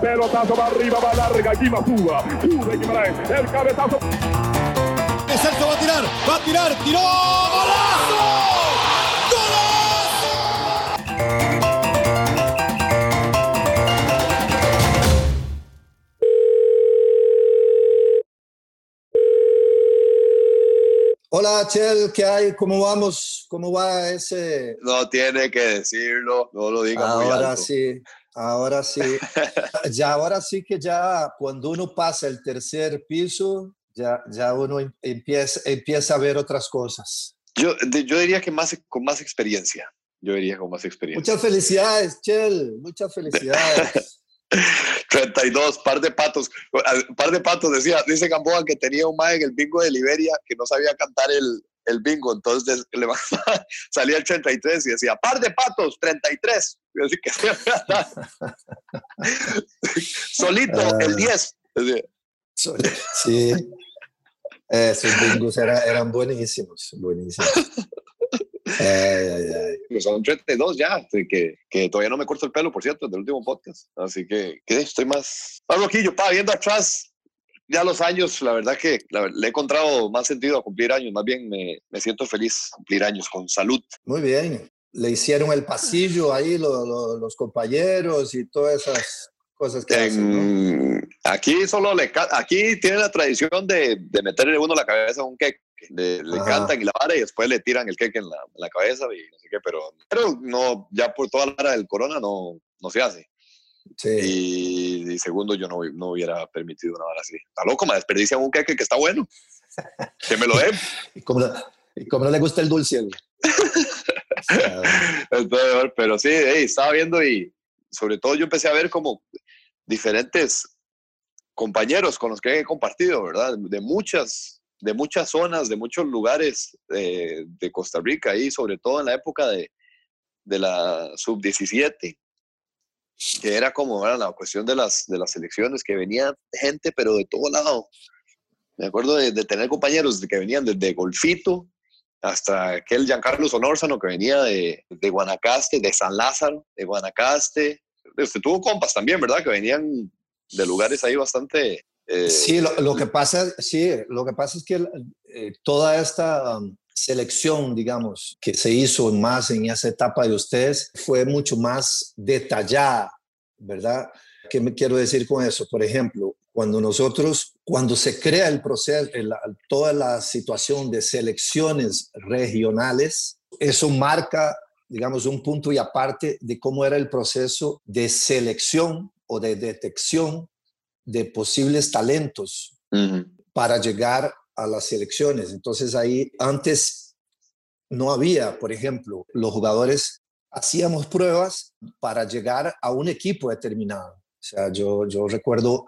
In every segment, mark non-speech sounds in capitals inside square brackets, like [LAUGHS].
Pelotazo va arriba, va larga, aquí va Suba. Sube Guimaraes, el cabezazo. Celso va a tirar, va a tirar, tiró, golazo. Hola, Chel, ¿qué hay? ¿Cómo vamos? ¿Cómo va ese? No tiene que decirlo, no lo diga muy Ahora alto. sí, ahora [LAUGHS] sí. ya, ahora sí que ya cuando uno pasa el tercer piso, ya, ya uno em- empieza, empieza a ver otras cosas. Yo, yo diría que más, con más experiencia. Yo diría con más experiencia. Muchas felicidades, Chel, muchas felicidades. [LAUGHS] 32, par de patos. Par de patos, decía, dice Gamboa que tenía un mae en el bingo de Liberia que no sabía cantar el, el bingo. Entonces le mandaba- [LAUGHS] salía el 33 y decía, par de patos, 33. Y así que [LAUGHS] solito, Ah. el 10. Decía, Sí, esos bingos era- eran buenísimos, buenísimos. [LAUGHS] Ay, ay, ay. Pues son 32 ya, así que, que todavía no me corto el pelo, por cierto, del último podcast. Así que, que estoy más, más loquillo, pa, viendo atrás, ya los años, la verdad que la- le he encontrado más sentido a cumplir años, más bien me, me siento feliz cumplir años con salud. Muy bien. Le hicieron el pasillo ahí lo- lo- los compañeros y todas esas cosas que hacen, aquí solo le aquí tiene la tradición de, de meterle uno la cabeza a un queque. Le, cantan y la vara y después le tiran el queque en la, en la cabeza y no sé qué, pero, pero no, ya por toda la hora del corona no, no se hace. Sí. Y, y segundo, yo no, no hubiera permitido una hora así. Está loco, me desperdicia un queque que está bueno. Que me lo den. [LAUGHS] Y como, y como no le gusta el dulce. [LAUGHS] Entonces, pero sí, hey, estaba viendo y sobre todo yo empecé a ver como diferentes compañeros con los que he compartido, ¿verdad? De muchas, de muchas zonas, de muchos lugares eh, de Costa Rica y sobre todo en la época de, de la sub-17, que era como era la cuestión de las, de las selecciones, que venía gente, pero de todo lado. Me acuerdo de, de tener compañeros que venían desde Golfito hasta aquel Giancarlo Sonórzano que venía de, de Guanacaste, de San Lázaro, de Guanacaste. Este, tuvo compas también, ¿verdad? Que venían de lugares ahí bastante... eh, Sí, lo, lo que pasa, sí, lo que pasa es que eh, toda esta um, selección, digamos, que se hizo más en esa etapa de ustedes fue mucho más detallada, ¿verdad? ¿Qué me quiero decir con eso? Por ejemplo, cuando nosotros, cuando se crea el proceso, el- toda la situación de selecciones regionales, eso marca, digamos, un punto y aparte de cómo era el proceso de selección o de detección de posibles talentos para llegar a las selecciones. Entonces ahí antes no había, por ejemplo, los jugadores hacíamos pruebas para llegar a un equipo determinado. O sea, yo, yo recuerdo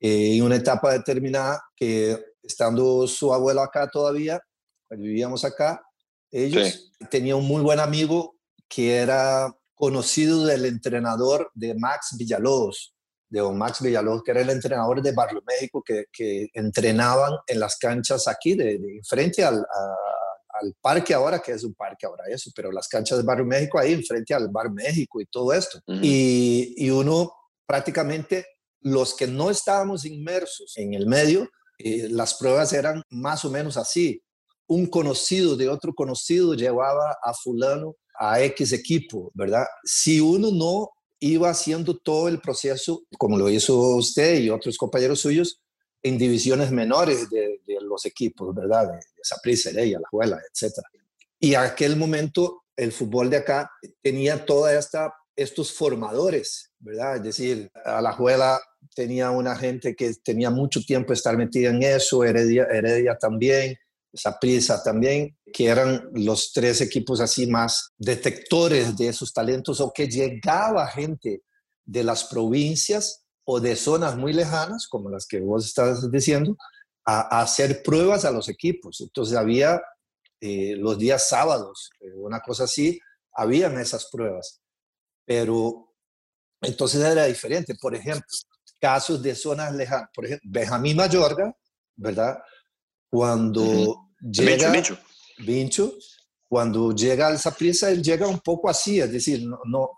eh, en una etapa determinada que estando su abuelo acá todavía, cuando vivíamos acá, ellos tenían un muy buen amigo que era conocido del entrenador de Max Villalobos, de don Max Villalobos, que era el entrenador de Barrio México, que, que entrenaban en las canchas aquí, de, de frente al, a- al parque ahora, que es un parque ahora eso, pero las canchas de Barrio México ahí, enfrente al Bar México y todo esto. Y, y uno prácticamente, los que no estábamos inmersos en el medio, eh, las pruebas eran más o menos así. Un conocido de otro conocido llevaba a fulano a X equipo, ¿verdad? Si uno no iba haciendo todo el proceso, como lo hizo usted y otros compañeros suyos, en divisiones menores de, los equipos, ¿verdad? De, de Saprissa, Heredia, La Juela, etc. Y a aquel momento el fútbol de acá tenía toda esta estos formadores, ¿verdad? Es decir, Alajuela tenía una gente que tenía mucho tiempo estar metida en eso, Heredia, Heredia también, Saprissa también, que eran los tres equipos así más detectores de esos talentos o que llegaba gente de las provincias o de zonas muy lejanas, como las que vos estás diciendo, a, hacer pruebas a los equipos. Entonces había eh, los días sábados, eh, una cosa así, habían esas pruebas. Pero entonces era diferente. Por ejemplo, casos de zonas lejanas. Por ejemplo, Benjamín Mayorga, ¿verdad? Cuando. Llega... Vincho, cuando llega al Saprissa, él llega un poco así, es decir, no, no,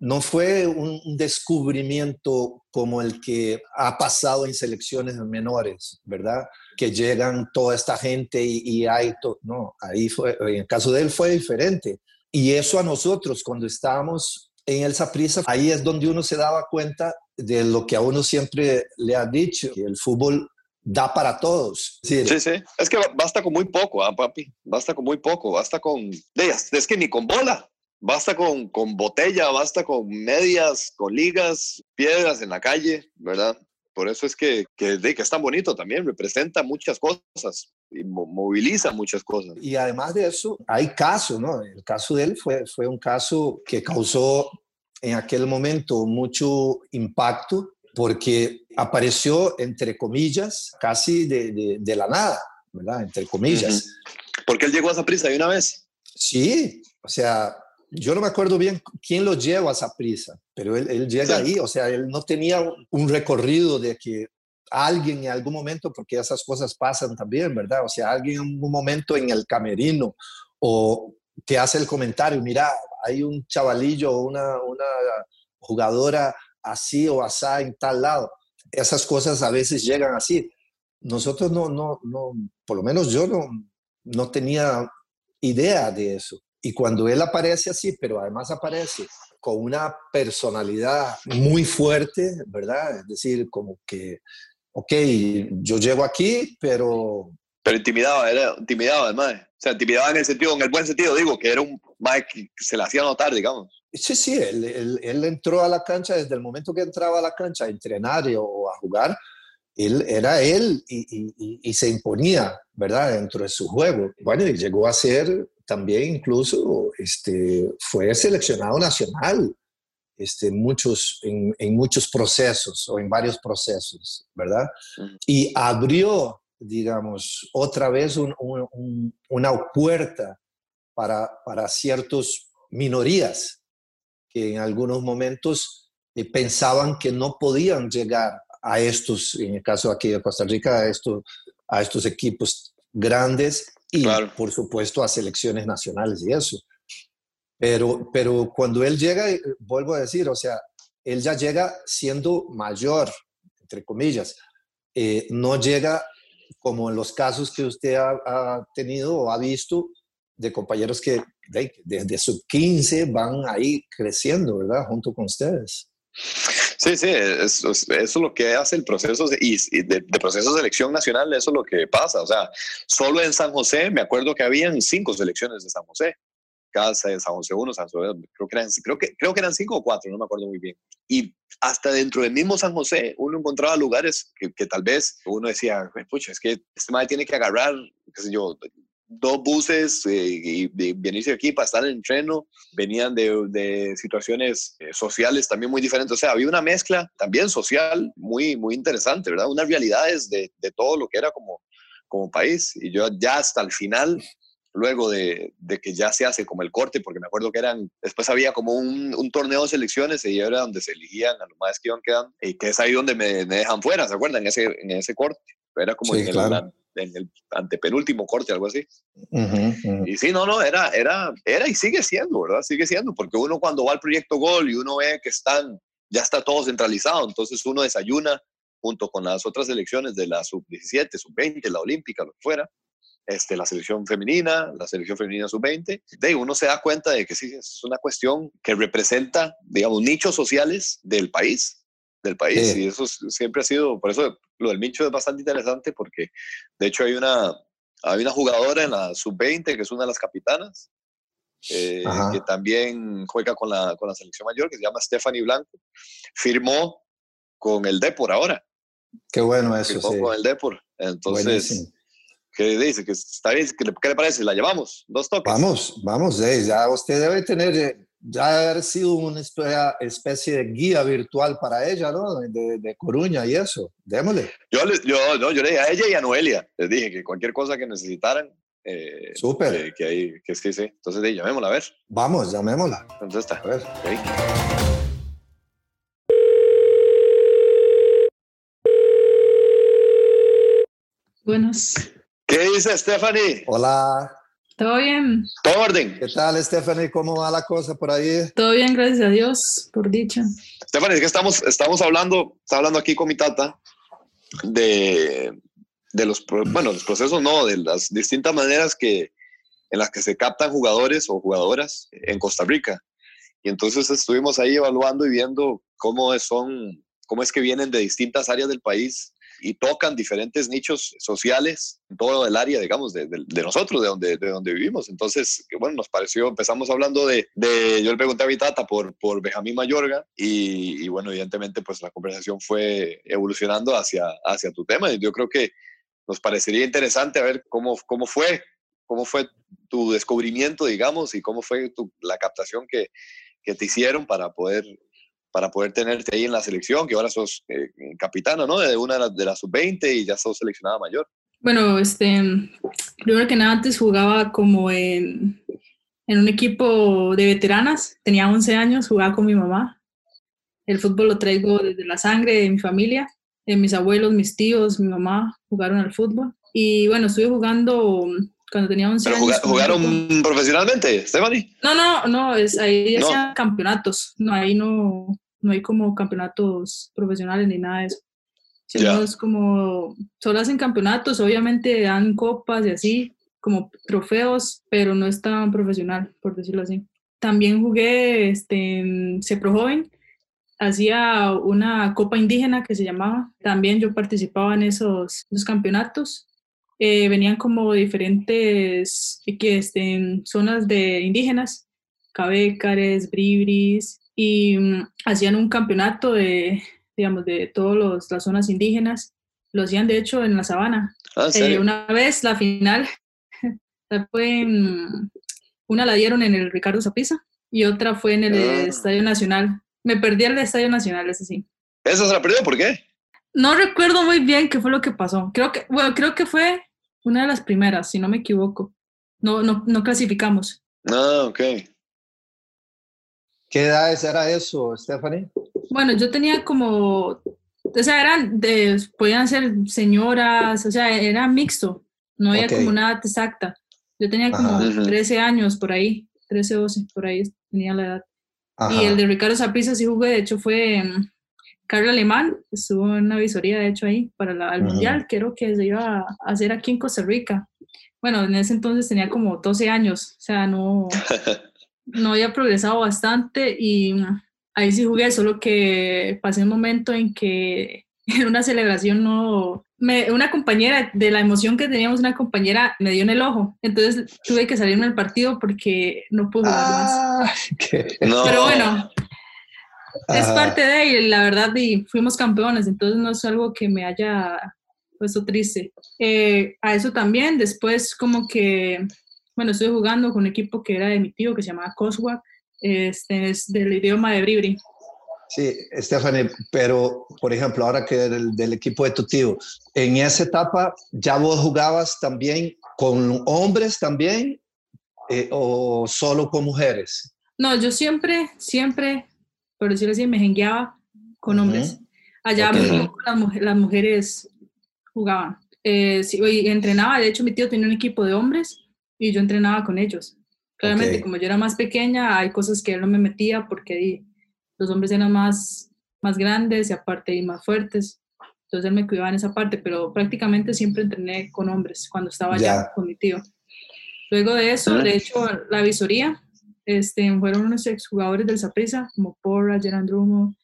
no fue un descubrimiento como el que ha pasado en selecciones menores, ¿verdad? Que llegan toda esta gente y, hay todo. No, ahí fue, en el caso de él fue diferente. Y eso a nosotros, cuando estábamos en el Saprissa, ahí es donde uno se daba cuenta de lo que a uno siempre le ha dicho, que el fútbol da para todos. Sí, sí, es que basta con muy poco, ¿ah, papi? Basta con muy poco, basta con... Es que ni con bola, Basta con, con botella, basta con medias, con ligas, piedras en la calle, ¿verdad? Por eso es que, que, que es tan bonito también, representa muchas cosas y moviliza muchas cosas. Y además de eso, hay casos, ¿no? El caso de él fue, fue un caso que causó en aquel momento mucho impacto porque apareció, entre comillas, casi de, de, la nada, ¿verdad? Entre comillas. Porque él llegó a esa prisa de una vez. Sí, o sea, yo no me acuerdo bien quién lo lleva a esa prisa, pero él, llega ahí, o sea, él no tenía un recorrido de que alguien en algún momento, porque esas cosas pasan también, ¿verdad? O sea, alguien en un momento en el camerino o que hace el comentario, mira, hay un chavalillo o una, una jugadora así o asá en tal lado. Esas cosas a veces llegan así. Nosotros no, no, no, por lo menos yo no, no tenía idea de eso. Y cuando él aparece así, pero además aparece con una personalidad muy fuerte, ¿verdad? Es decir, como que, ok, yo llego aquí, pero... Pero intimidaba, era intimidaba además. O sea, intimidaba en el sentido, en el buen sentido, digo, que era un Mike que se le hacía notar, digamos. Sí, sí, él, él, él, entró a la cancha desde el momento que entraba a la cancha a entrenar o a jugar, él era él y, y, y, se imponía, ¿verdad? Dentro de su juego. Bueno, y llegó a ser también incluso este, fue seleccionado nacional este, muchos, en, muchos procesos o en varios procesos, ¿verdad? Y abrió, digamos, otra vez una puerta para, para ciertas minorías que en algunos momentos eh, pensaban que no podían llegar a estos, en el caso aquí de Costa Rica, a estos, a estos equipos grandes y por supuesto a selecciones nacionales y eso. Pero, pero cuando él llega, eh, vuelvo a decir, o sea, él ya llega siendo mayor, entre comillas, eh, no llega como en los casos que usted ha, tenido o ha visto de compañeros que desde sub 15 van ahí creciendo, ¿verdad? Junto con ustedes. Sí, sí, eso, es lo que hace el proceso y, de, proceso de selección nacional, eso es lo que pasa. O sea, solo en San José, me acuerdo que habían cinco selecciones de San José. Casa de San José 1, San José, creo que, creo, que, creo que eran cinco o cuatro, no me acuerdo muy bien. Y hasta dentro del mismo San José, uno encontraba lugares que, que tal vez uno decía, pucha, es que este madre tiene que agarrar, qué sé yo, dos buses eh, y de venirse aquí para estar en entreno, venían de, de situaciones eh, sociales también muy diferentes, o sea, había una mezcla también social muy, muy interesante, ¿verdad? Unas realidades de, de todo lo que era como, como país. Y yo ya hasta el final, luego de, de, que ya se hace como el corte, porque me acuerdo que eran, después había como un, un torneo de selecciones y era donde se eligían a los más que iban quedando, y que es ahí donde me, me dejan fuera, ¿se acuerdan? En ese, en ese corte. Era como en, el, en, el, antepenúltimo corte, algo así. Y sí, no, no, era, era, era y sigue siendo, ¿verdad? Sigue siendo, porque uno cuando va al proyecto Gol y uno ve que están, ya está todo centralizado, entonces uno desayuna junto con las otras selecciones de la sub-17, sub-20, la olímpica, lo que fuera, este, la selección femenina, la selección femenina sub-20, de uno se da cuenta de que sí, es una cuestión que representa, digamos, nichos sociales del país del país. Y eso siempre ha sido, por eso lo del Mincho es bastante interesante porque de hecho hay una, hay una jugadora en la sub-20 que es una de las capitanas, eh, que también juega con la, con la selección mayor, que se llama Stephanie Blanco. Firmó con el Depor ahora. Qué bueno eso. Firmó con el Depor. Entonces, ¿qué dice? ¿Que está bien? ¿Qué le, ¿Qué le, parece? ¿La llevamos? ¿Dos toques? Vamos, vamos. Eh, ya usted debe tener eh, ya haber sido una especie de guía virtual para ella, ¿no? De, de Coruña y eso. Démosle. Yo, yo, no, yo le dije a ella y a Noelia, les dije que cualquier cosa que necesitaran. Eh, Súper. Que, ahí, que sí, sí. Entonces, de, llamémosla a ver. Vamos, llamémosla. Entonces está. A ver. Okay. Buenas. ¿Qué dice Stephanie? Hola. ¿Todo bien? Todo orden. ¿Qué tal, Stephanie? ¿Cómo va la cosa por ahí? Todo bien, gracias a Dios, por dicha. Stephanie, es que estamos, estamos hablando, está hablando aquí con mi tata de, de los, bueno, los procesos, no, de las distintas maneras que, en las que se captan jugadores o jugadoras en Costa Rica. Y entonces estuvimos ahí evaluando y viendo cómo son, cómo es que vienen de distintas áreas del país y tocan diferentes nichos sociales en todo el área, digamos, de, de, nosotros, de donde, de donde vivimos. Entonces, bueno, nos pareció, empezamos hablando de, de yo le pregunté a mi tata por, por Benjamín Mayorga y, y, bueno, evidentemente, pues la conversación fue evolucionando hacia, hacia tu tema y yo creo que nos parecería interesante a ver cómo, cómo fue, cómo fue tu descubrimiento, digamos, y cómo fue tu, la captación que, que te hicieron para poder para poder tenerte ahí en la selección, que ahora sos eh, capitana, ¿no? De una de las sub-20 y ya sos seleccionada mayor. Bueno, este, primero que nada antes jugaba como en, en un equipo de veteranas, tenía 11 años, jugaba con mi mamá. El fútbol lo traigo desde la sangre de mi familia, de mis abuelos, mis tíos, mi mamá jugaron al fútbol. Y bueno, estuve jugando cuando tenía 11 ¿Pero años. ¿Jugaron profesionalmente, Stephanie? No, no, no, es, ahí no. hacían campeonatos. No, ahí no, no hay como campeonatos profesionales ni nada de eso. Sino es como, solo hacen campeonatos, obviamente dan copas y así, como trofeos, pero no es tan profesional, por decirlo así. También jugué este, en Cepro Joven, hacía una copa indígena que se llamaba, también yo participaba en esos, esos campeonatos. Eh, venían como diferentes que, este, en zonas de indígenas, Cabécares, Bribris, y um, hacían un campeonato de, digamos, de todas las zonas indígenas. Lo hacían, de hecho, en la sabana. Ah, eh, una vez la final [LAUGHS] fue en, una la dieron en el Ricardo Zapiza y otra fue en el ah. Estadio Nacional. Me perdí el Estadio Nacional, ese sí. ¿Eso se la perdió? ¿Por qué? No recuerdo muy bien qué fue lo que pasó. Creo que, bueno, creo que fue una de las primeras, si no me equivoco. No, no, no clasificamos. Ah, ok. ¿Qué edades era eso, Stephanie? Bueno, yo tenía como, o sea, eran de, podían ser señoras, o sea, era mixto, no había okay. como una edad exacta. Yo tenía como Ajá. 13 años por ahí, 13, 12, por ahí tenía la edad. Ajá. Y el de Ricardo Zaprisa sí jugué, de hecho fue um, Carlos Alemán, estuvo en una visoría, de hecho, ahí para la, el Mundial, creo que se iba a hacer aquí en Costa Rica. Bueno, en ese entonces tenía como 12 años, o sea, no, [LAUGHS] no había progresado bastante y ahí sí jugué, solo que pasé un momento en que [LAUGHS] en una celebración no, me, una compañera, de la emoción que teníamos, una compañera me dio en el ojo, entonces tuve que salirme del partido porque no pude jugar ah, [LAUGHS] más. No. Pero bueno, es parte de y la verdad y fuimos campeones, entonces no es algo que me haya puesto triste. Eh, a eso también, después como que bueno, estuve jugando con un equipo que era de mi tío, que se llamaba Coswag, este, es del idioma de Bribri. Sí, Stephanie, pero por ejemplo, ahora que del, del equipo de tu tío, en esa etapa ya vos jugabas también con hombres también eh, o solo con mujeres? No, yo siempre, siempre, por decirlo así, me jengueaba con hombres. Uh -huh. Allá okay. las, mujeres, las, mujeres jugaban. Eh, sí, y entrenaba, de hecho mi tío tenía un equipo de hombres y yo entrenaba con ellos. Claramente, okay. como yo era más pequeña, hay cosas que él no me metía porque los hombres eran más, más grandes y aparte y más fuertes. Entonces él me cuidaba en esa parte, pero prácticamente siempre entrené con hombres cuando estaba allá yeah. con mi tío. Luego de eso, de hecho, la visoría, este, fueron unos exjugadores del Saprissa, como Porra, Gerard Drumo,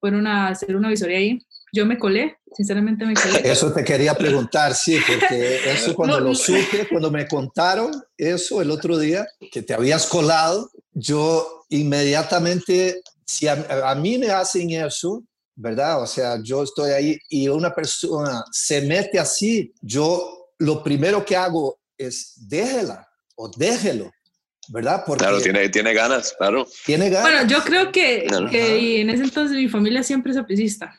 fueron a hacer una visoría ahí yo me colé, sinceramente me colé. Eso te quería preguntar, sí, porque eso cuando no, lo supe, cuando me contaron eso el otro día, que te habías colado, yo inmediatamente, si a, a mí me hacen eso, ¿verdad? O sea, yo estoy ahí y una persona se mete así, yo lo primero que hago es déjela o déjelo. ¿verdad? Porque claro, tiene, tiene ganas, claro. Tiene ganas. Bueno, yo creo que, que en ese entonces mi familia siempre es apricista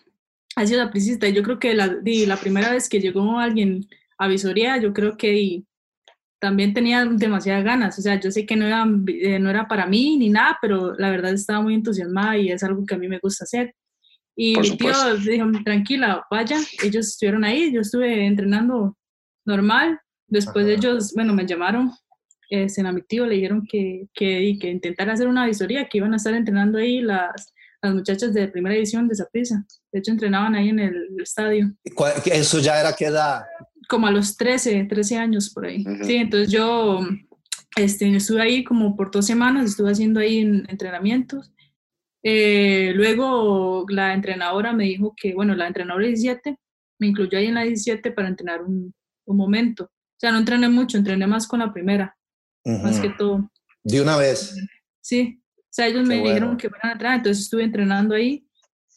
ha sido la prisista. Y yo creo que la, la primera vez que llegó alguien a visoría, yo creo que también tenía demasiadas ganas. O sea, yo sé que no era, eh, no era para mí ni nada, pero la verdad estaba muy entusiasmada y es algo que a mí me gusta hacer. Y mi tío dijo, tranquila, vaya, ellos estuvieron ahí, yo estuve entrenando normal. Después Ajá. ellos, bueno, me llamaron este, en Amitivo le dijeron que, que, que intentara hacer una visoría, que iban a estar entrenando ahí las, las muchachas de primera división de Zaprisa. De hecho, entrenaban ahí en el, estadio. ¿Eso ya era qué edad? Como a los 13, 13 años por ahí. Sí, entonces yo este, estuve ahí como por dos semanas, estuve haciendo ahí entrenamientos. Eh, luego la entrenadora me dijo que, bueno, la entrenadora 17 me incluyó ahí en la 17 para entrenar un, un momento. O sea, no entrené mucho, entrené más con la primera, más que todo. ¿De una vez? Sí, sea, ellos me dijeron que fueran a entrenar, entonces estuve entrenando ahí.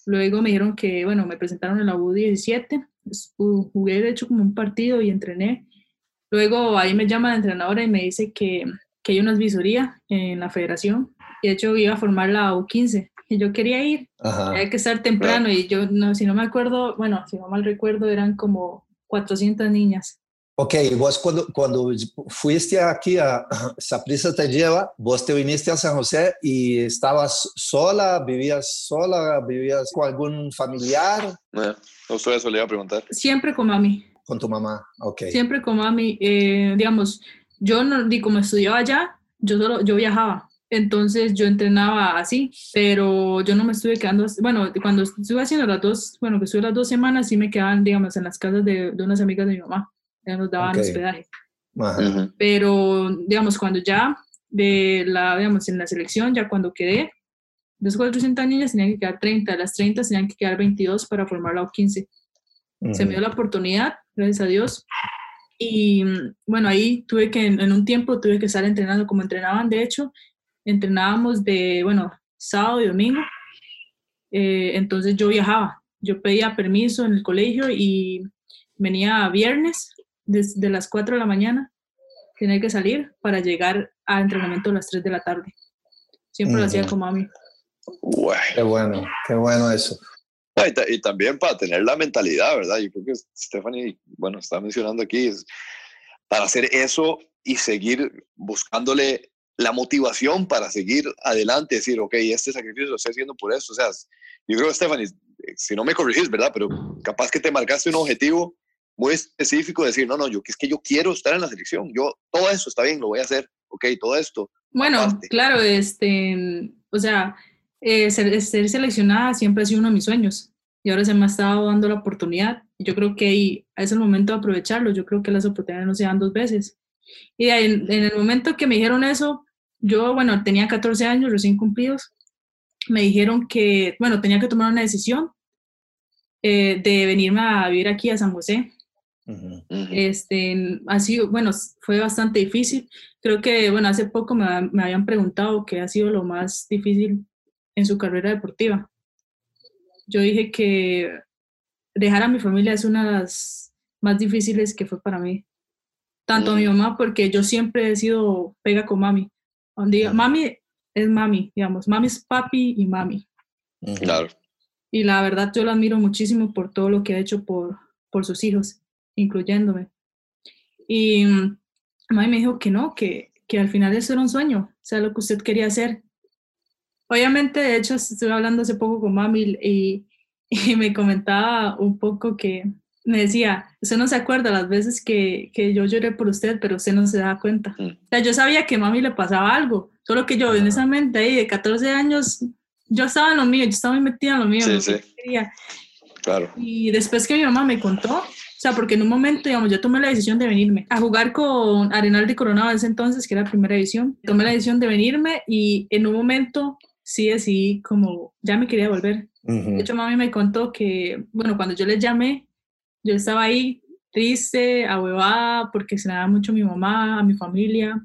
Luego me dijeron que, bueno, me presentaron en la U17, jugué de hecho como un partido y entrené. Luego ahí me llama la entrenadora y me dice que, que hay una visoría en la federación. Y de hecho iba a formar la U15 y yo quería ir, hay que estar temprano y yo, no, si no me acuerdo, bueno, si no mal recuerdo, eran como 400 niñas. Ok, vos cuando, cuando fuiste aquí a Saprissa te lleva, vos te viniste a San José y estabas sola, vivías sola, vivías con algún familiar. No, no eso le iba a preguntar. Siempre con mami. Con tu mamá, ok. Siempre con mami. Eh, digamos, yo no, di como estudiaba allá, yo solo, yo viajaba. Entonces yo entrenaba así, pero yo no me estuve quedando, bueno, cuando estuve haciendo las dos, bueno, que estuve las dos semanas, sí me quedaban, digamos, en las casas de, de unas amigas de mi mamá, ya nos daban hospedaje. Pero, digamos, cuando ya, de la, digamos, en la selección, ya cuando quedé, de esos 400 niñas tenían que quedar 30, las 30 tenían que quedar 22 para formar la O15. Se me dio la oportunidad, gracias a Dios. Y bueno, ahí tuve que, en un tiempo tuve que estar entrenando como entrenaban, de hecho, entrenábamos de, bueno, sábado y domingo. Eh, entonces yo viajaba, yo pedía permiso en el colegio y venía viernes desde las 4 de la mañana, tenía que salir para llegar a entrenamiento a las 3 de la tarde. Siempre lo hacía como a mí. Qué bueno, qué bueno eso. Y, también para tener la mentalidad, ¿verdad? Yo creo que Stephanie, bueno, está mencionando aquí, es para hacer eso y seguir buscándole la motivación para seguir adelante, decir, ok, este sacrificio lo estoy haciendo por eso. O sea, yo creo, Stephanie, si no me corregís, ¿verdad? Pero capaz que te marcaste un objetivo muy específico, decir, no, no, yo es que yo quiero estar en la selección, yo todo eso está bien, lo voy a hacer, ok, todo esto. Bueno, claro, este, o sea, eh, ser, ser, seleccionada siempre ha sido uno de mis sueños y ahora se me ha estado dando la oportunidad. Yo creo que ahí es el momento de aprovecharlo, yo creo que las oportunidades no se dan dos veces. Y en, el momento que me dijeron eso, yo, bueno, tenía 14 años recién cumplidos, me dijeron que, bueno, tenía que tomar una decisión eh, de venirme a vivir aquí a San José. Este, ha sido, bueno, fue bastante difícil. Creo que, bueno, hace poco me, me habían preguntado qué ha sido lo más difícil en su carrera deportiva. Yo dije que dejar a mi familia es una de las más difíciles que fue para mí tanto a mi mamá, porque yo siempre he sido pega con mami. Donde mami es mami, digamos, mami es papi y mami. Claro. Y la verdad yo la admiro muchísimo por todo lo que ha hecho por, por sus hijos, incluyéndome. Y mm, mami me dijo que no, que, que al final eso era un sueño, o sea, lo que usted quería hacer. Obviamente, de hecho, estuve hablando hace poco con mami y, [LAUGHS] y me comentaba un poco que, me decía, usted no se acuerda las veces que, que, yo lloré por usted, pero usted no se da cuenta. O sea, yo sabía que a mami le pasaba algo, solo que yo en esa mente ahí de 14 años, yo estaba en lo mío, yo estaba muy metida en lo mío. Sí, sí. Claro. Y después que mi mamá me contó, sea, porque en un momento, digamos, yo tomé la decisión de venirme a jugar con Arenal de Coronado en ese entonces, que era primera edición. Tomé la decisión de venirme y en un momento sí decidí como, ya me quería volver. De hecho, mami me contó que, bueno, cuando yo le llamé, yo estaba ahí triste, ahuevada, porque se daba mucho a mi mamá, a mi familia.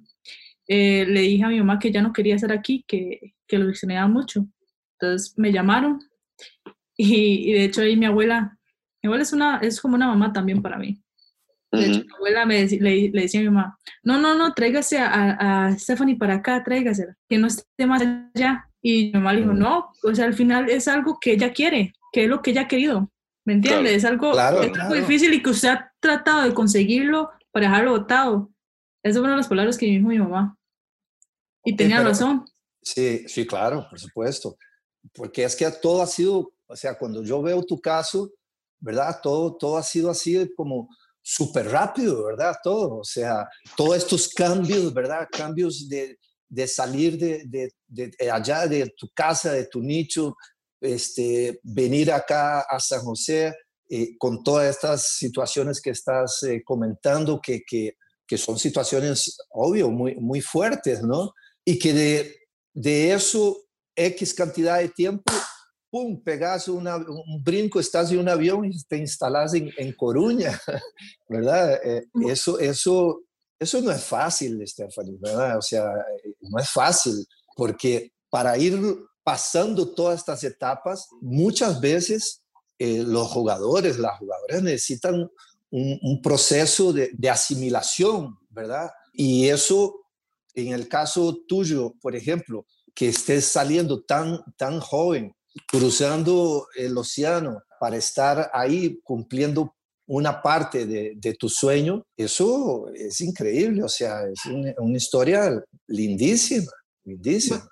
Eh, le dije a mi mamá que ya no quería estar aquí, que, que lo extrañaba mucho. Entonces me llamaron y, de hecho ahí mi abuela, mi abuela es, una, es como una mamá también para mí. De hecho, mi abuela me le, le, decía a mi mamá, no, no, no, tráigase a, a Stephanie para acá, tráigase, que no esté más allá. Y mi mamá le dijo, no, o sea, al final es algo que ella quiere, que es lo que ella ha querido. ¿Me entiendes? Es, algo, difícil y que usted ha tratado de conseguirlo para dejarlo votado. Esas fueron las palabras que dijo mi mamá. Y tenía razón. Sí, sí, claro, por supuesto. Porque es que todo ha sido, o sea, cuando yo veo tu caso, ¿verdad? Todo, todo ha sido así como súper rápido, ¿verdad? Todo, o sea, todos estos cambios, ¿verdad? Cambios de, de salir de, de, de, allá de tu casa, de tu nicho, este, venir acá a San José eh, con todas estas situaciones que estás eh, comentando, que, que, que, son situaciones, obvio, muy, muy fuertes, ¿no? Y que de, de eso, X cantidad de tiempo, pum, pegas una, un brinco, estás en un avión y te instalas en, en Coruña, [LAUGHS] ¿verdad? Eh, eso, eso, eso no es fácil, Stephanie, ¿verdad? O sea, no es fácil, porque para ir pasando todas estas etapas, muchas veces eh, los jugadores, las jugadoras necesitan un, proceso de, asimilación, ¿verdad? Y eso, en el caso tuyo, por ejemplo, que estés saliendo tan, tan joven, cruzando el océano para estar ahí cumpliendo una parte de, tu sueño, eso es increíble, o sea, es una, una historia lindísima, lindísima.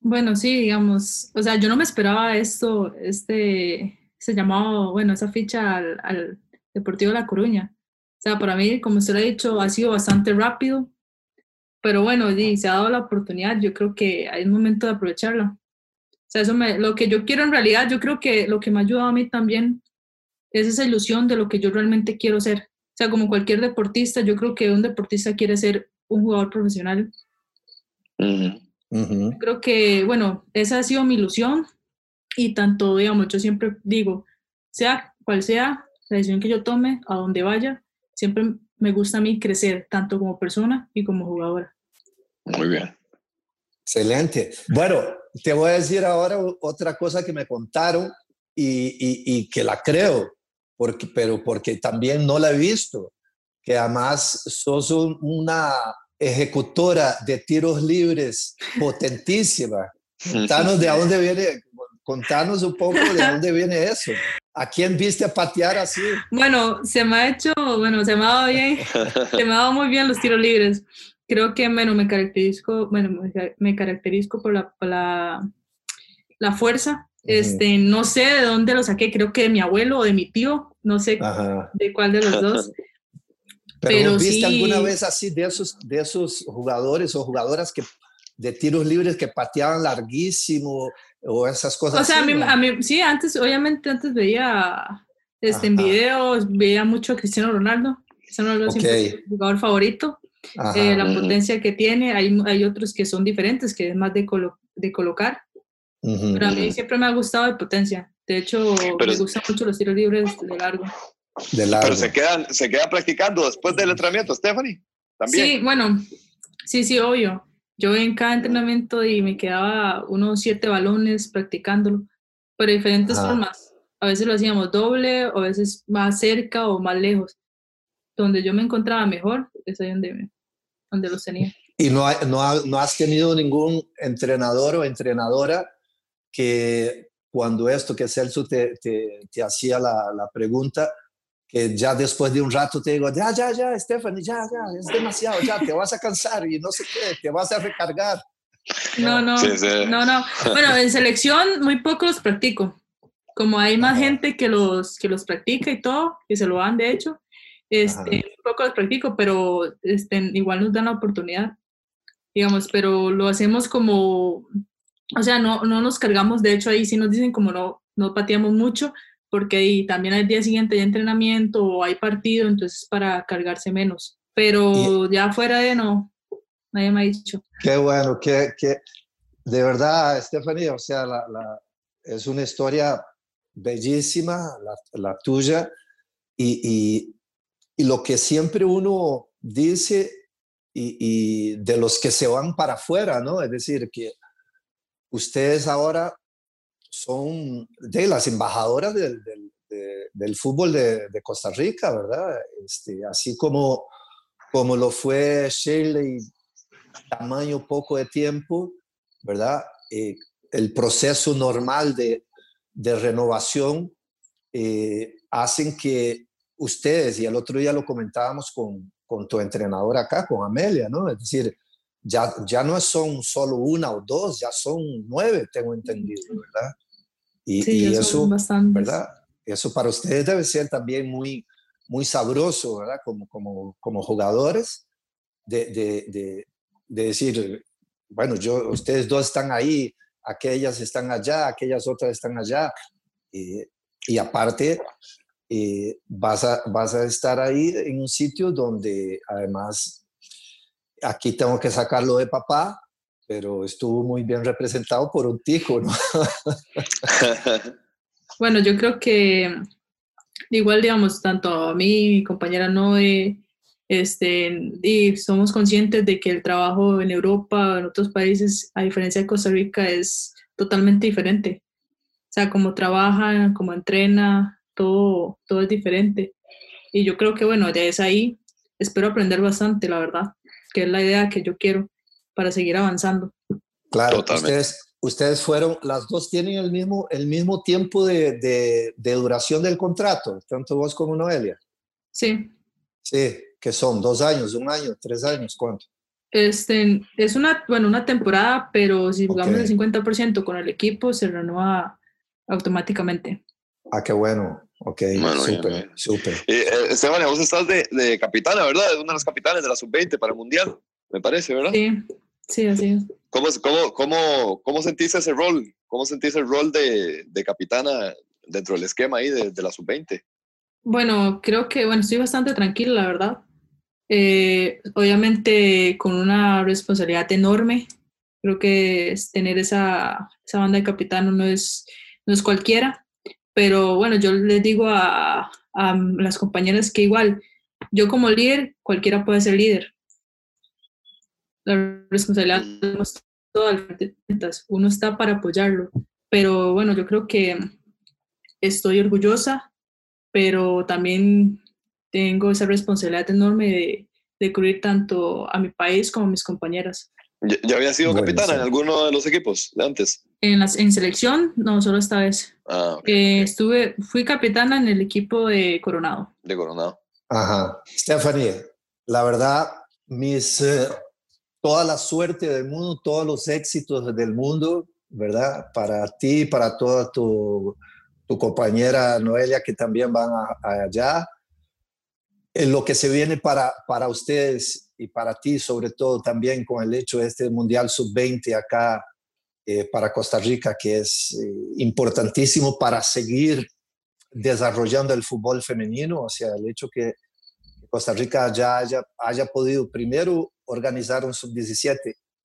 Bueno, sí, digamos, o sea, yo no me esperaba esto, este, se llamaba, bueno, esa ficha al, Deportivo La Coruña. O sea, para mí, como usted lo ha dicho, ha sido bastante rápido, pero bueno, y se ha dado la oportunidad, yo creo que hay un momento de aprovecharla. Sea, eso me, lo que yo quiero en realidad, yo creo que lo que me ha ayudado a mí también es esa ilusión de lo que yo realmente quiero ser. O sea, como cualquier deportista, yo creo que un deportista quiere ser un jugador profesional. Creo que, bueno, esa ha sido mi ilusión y tanto, digamos, yo siempre digo, sea cual sea la decisión que yo tome, a donde vaya, siempre me gusta a mí crecer, tanto como persona y como jugadora. Muy bien. Excelente. Bueno, te voy a decir ahora otra cosa que me contaron y, que la creo, porque, pero porque también no la he visto, que además sos una ejecutora de tiros libres potentísima. Contanos de dónde viene, contanos un poco de dónde viene eso. ¿A quién viste patear así? Bueno, se me ha hecho, bueno, se me ha dado bien, se me ha dado muy bien los tiros libres. Creo que, bueno, me caracterizo, bueno, me caracterizo por la, la, la fuerza. Este, no sé de dónde lo saqué, creo que de mi abuelo o de mi tío, no sé de cuál de los dos. [LAUGHS] Pero, ¿viste alguna vez así de esos, de esos jugadores o jugadoras que de tiros libres que pateaban larguísimo o esas cosas. O sea, a, mí, sí, antes, obviamente, antes veía este, en videos, veía mucho a Cristiano Ronaldo. Cristiano Ronaldo siempre es mi jugador favorito. Eh, la potencia que tiene, hay, hay otros que son diferentes, que es más de, de colocar. Pero a mí siempre me ha gustado de potencia. De hecho, me gustan mucho los tiros libres de largo. De largo. Pero se quedan, se queda practicando después del entrenamiento, Stephanie. ¿También? Sí, bueno, sí, sí, obvio. Yo en cada entrenamiento y me quedaba unos siete balones practicándolo, pero de diferentes formas. A veces lo hacíamos doble, o a veces más cerca o más lejos. Donde yo me encontraba mejor, es ahí donde, donde los tenía. ¿Y no, no, no has tenido ningún entrenador o entrenadora que cuando esto que Celso te, te, te hacía la, la pregunta, que ya después de un rato te digo, ya, ya, ya, Stephanie, ya, ya, es demasiado, ya, te vas a cansar y no sé qué, te vas a recargar. No, no, no, no. Bueno, en selección muy poco los practico. Como hay más gente que los, que los practica y todo, que se lo dan de hecho, este, muy poco los practico, pero este, igual nos dan la oportunidad, digamos, pero lo hacemos como, o sea, no, no nos cargamos, de hecho ahí sí nos dicen como no, no pateamos mucho, porque también al día siguiente hay entrenamiento o hay partido, entonces para cargarse menos. Pero ya fuera de no, nadie me ha dicho. Qué bueno, que, que de verdad, Stephanie, o sea, la, la, es una historia bellísima, la, la tuya, y, y, y, lo que siempre uno dice, y, y de los que se van para afuera, ¿no? Es decir, que ustedes ahora son de las embajadoras del, del, fútbol de, Costa Rica, ¿verdad? Este, así como, como lo fue Shirley, tamaño poco de tiempo, ¿verdad? Eh, el proceso normal de, de renovación eh, hacen que ustedes, y el otro día lo comentábamos con, con tu entrenador acá, con Amelia, ¿no? Es decir, ya, ya no son solo una o dos, ya son nueve, tengo entendido, ¿verdad? Y, eso, ¿verdad? Eso para ustedes debe ser también muy, muy sabroso, ¿verdad? Como, como, como jugadores, de, de, de, decir, bueno, yo, ustedes dos están ahí, aquellas están allá, aquellas otras están allá. y aparte, vas, a, vas a estar ahí en un sitio donde además, aquí tengo que sacarlo de papá, pero estuvo muy bien representado por un tico, ¿no? [LAUGHS] bueno, yo creo que igual, digamos, tanto a mí, mi compañera Noé, este, y somos conscientes de que el trabajo en Europa, en otros países, a diferencia de Costa Rica, es totalmente diferente. O sea, cómo trabaja, cómo entrena, todo, todo es diferente. Y yo creo que, bueno, ya es ahí, espero aprender bastante, la verdad, que es la idea que yo quiero para seguir avanzando. Claro, ustedes, ustedes fueron, las dos tienen el mismo, el mismo tiempo de, de, duración del contrato, tanto vos como Noelia. Sí. Sí, que son dos años, un año, tres años, ¿cuánto? Este, es una, bueno, una temporada, pero si jugamos el 50% con el equipo, se renueva automáticamente. Ah, qué bueno. Ok, súper, súper. Eh, Esteban, vos estás de, de, capitana, ¿verdad? Es una de las capitanes de la sub-20 para el Mundial, me parece, ¿verdad? Sí, sí, así es. ¿Cómo, cómo, cómo, cómo sentís ese rol? ¿Cómo sentís el rol de, de capitana dentro del esquema ahí de, de la sub-20? Bueno, creo que, bueno, estoy bastante tranquila, la verdad. Eh, obviamente con una responsabilidad enorme. Creo que es tener esa, esa banda de capitano no es, no es cualquiera pero bueno, yo les digo a, a las compañeras que igual, yo como líder, cualquiera puede ser líder. La responsabilidad es todas uno está para apoyarlo. Pero bueno, yo creo que estoy orgullosa, pero también tengo esa responsabilidad enorme de, de cubrir tanto a mi país como a mis compañeras. ¿Ya, había sido capitana en alguno de los equipos de antes? En, las, en selección, no, solo esta vez. Ah, eh, estuve, fui capitana en el equipo de Coronado. De Coronado. Ajá. Stephanie, la verdad, mis, eh, toda la suerte del mundo, todos los éxitos del mundo, ¿verdad? Para ti, para toda tu, tu compañera Noelia, que también van allá. En lo que se viene para, para ustedes y para ti, sobre todo también con el hecho de este Mundial Sub-20 acá eh, para Costa Rica, que es eh, importantísimo para seguir desarrollando el fútbol femenino, o sea, el hecho que Costa Rica ya haya, haya podido primero organizar un sub-17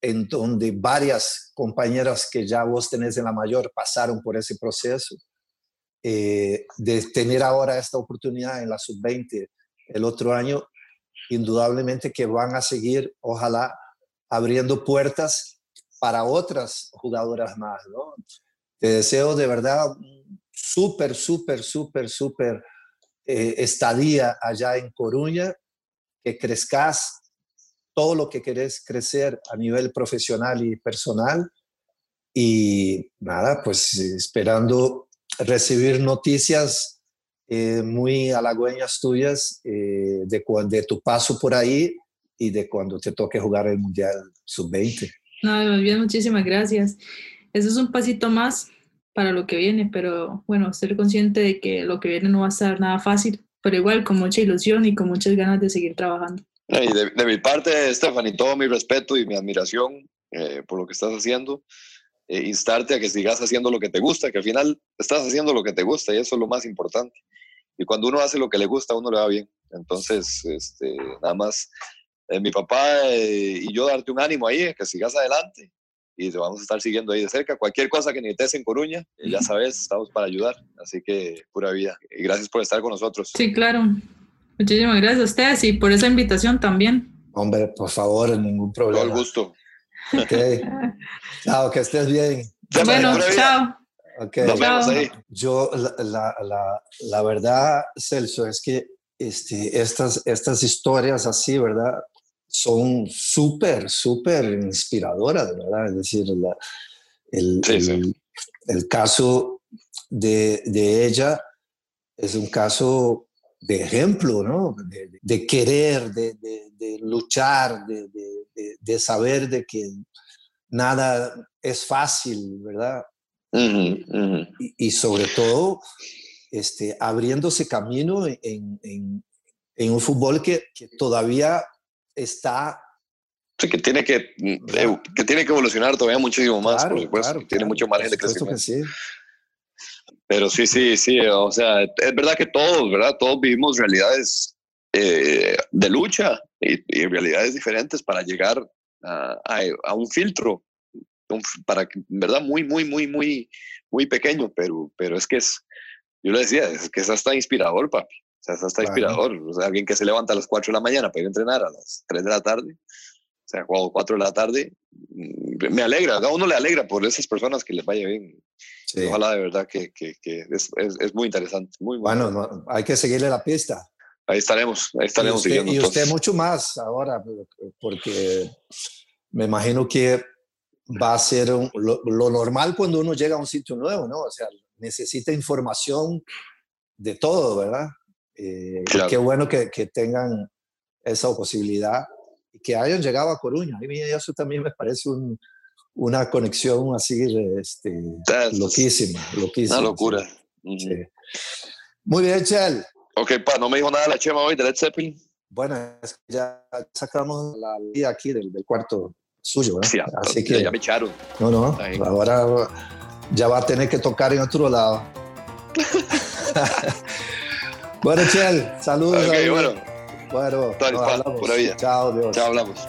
en donde varias compañeras que ya vos tenés en la mayor pasaron por ese proceso, eh, de tener ahora esta oportunidad en la sub-20 el otro año, indudablemente que van a seguir, ojalá, abriendo puertas para otras jugadoras más, ¿no? Te deseo de verdad súper, súper, súper, súper eh, estadía allá en Coruña, que crezcas todo lo que querés crecer a nivel profesional y personal. Y nada, pues esperando recibir noticias eh, muy halagüeñas tuyas eh, de, de tu paso por ahí y de cuando te toque jugar el Mundial Sub-20. No, bien, muchísimas gracias. Eso es un pasito más para lo que viene, pero bueno, ser consciente de que lo que viene no va a ser nada fácil, pero igual con mucha ilusión y con muchas ganas de seguir trabajando. Y de, mi parte, Stephanie, todo mi respeto y mi admiración eh, por lo que estás haciendo. Eh, instarte a que sigas haciendo lo que te gusta, que al final estás haciendo lo que te gusta y eso es lo más importante. Y cuando uno hace lo que le gusta, a uno le va bien. Entonces, este, nada más eh, mi papá eh, y yo darte un ánimo ahí, que sigas adelante y te vamos a estar siguiendo ahí de cerca. Cualquier cosa que necesites en Coruña, eh, ya sabes, estamos para ayudar. Así que pura vida. Y gracias por estar con nosotros. Sí, claro. Muchísimas gracias a ustedes y por esa invitación también. Hombre, por favor, ningún problema. Todo el gusto. Ok. [LAUGHS] chao, que estés bien. Bueno, chao. Okay. Nos vemos ahí. Yo, la, la, la, verdad, Celso, es que este, estas, estas historias así, ¿verdad? Son súper, súper inspiradoras, ¿verdad? Es decir, el, el, caso de, de, ella es un caso de ejemplo, ¿no? De, querer, de, de luchar, de, saber de que nada es fácil, ¿verdad? Y, y, sobre todo, este, abriéndose camino en, en, en un fútbol que, todavía está... que tiene que, eh, que tiene que evolucionar todavía muchísimo más, por supuesto, tiene mucho margen de crecimiento. Sí. Pero sí, sí, sí, o sea, es verdad que todos, ¿verdad? Todos vivimos realidades eh, de lucha y, realidades diferentes para llegar a, a, un filtro, para que, ¿verdad? Muy, muy, muy, muy, muy pequeño, pero, pero es que es, yo le decía, es que es hasta inspirador, papi. O sea, es hasta inspirador. O sea, alguien que se levanta a las 4 de la mañana para ir a entrenar a las 3 de la tarde, o sea, o 4 de la tarde, mm, me alegra, a uno le alegra por esas personas que les vaya bien. Ojalá de verdad que, que, que es, es, es, muy interesante. Muy, bueno, hay que seguirle la pista. Ahí estaremos, ahí estaremos y usted. Y usted mucho más ahora, porque me imagino que va a ser lo, lo, normal cuando uno llega a un sitio nuevo, ¿no? O sea, necesita información de todo, ¿verdad? Eh, qué bueno que, que, tengan esa posibilidad y que hayan llegado a Coruña. A mí eso también me parece un, una conexión así este, loquísima, loquísima. Una locura. Muy bien, Chel. Ok, pa, no me dijo nada la Chema hoy de Led Zeppelin. Bueno, es que ya sacamos la vida aquí del, del cuarto suyo, ¿verdad? Sí, Así que ya me echaron. No, no, ahora ya va a tener que tocar en otro lado. [LAUGHS] bueno, Chel, saludos. Ok, bueno. Bueno, Chao, Dios. Chao, hablamos.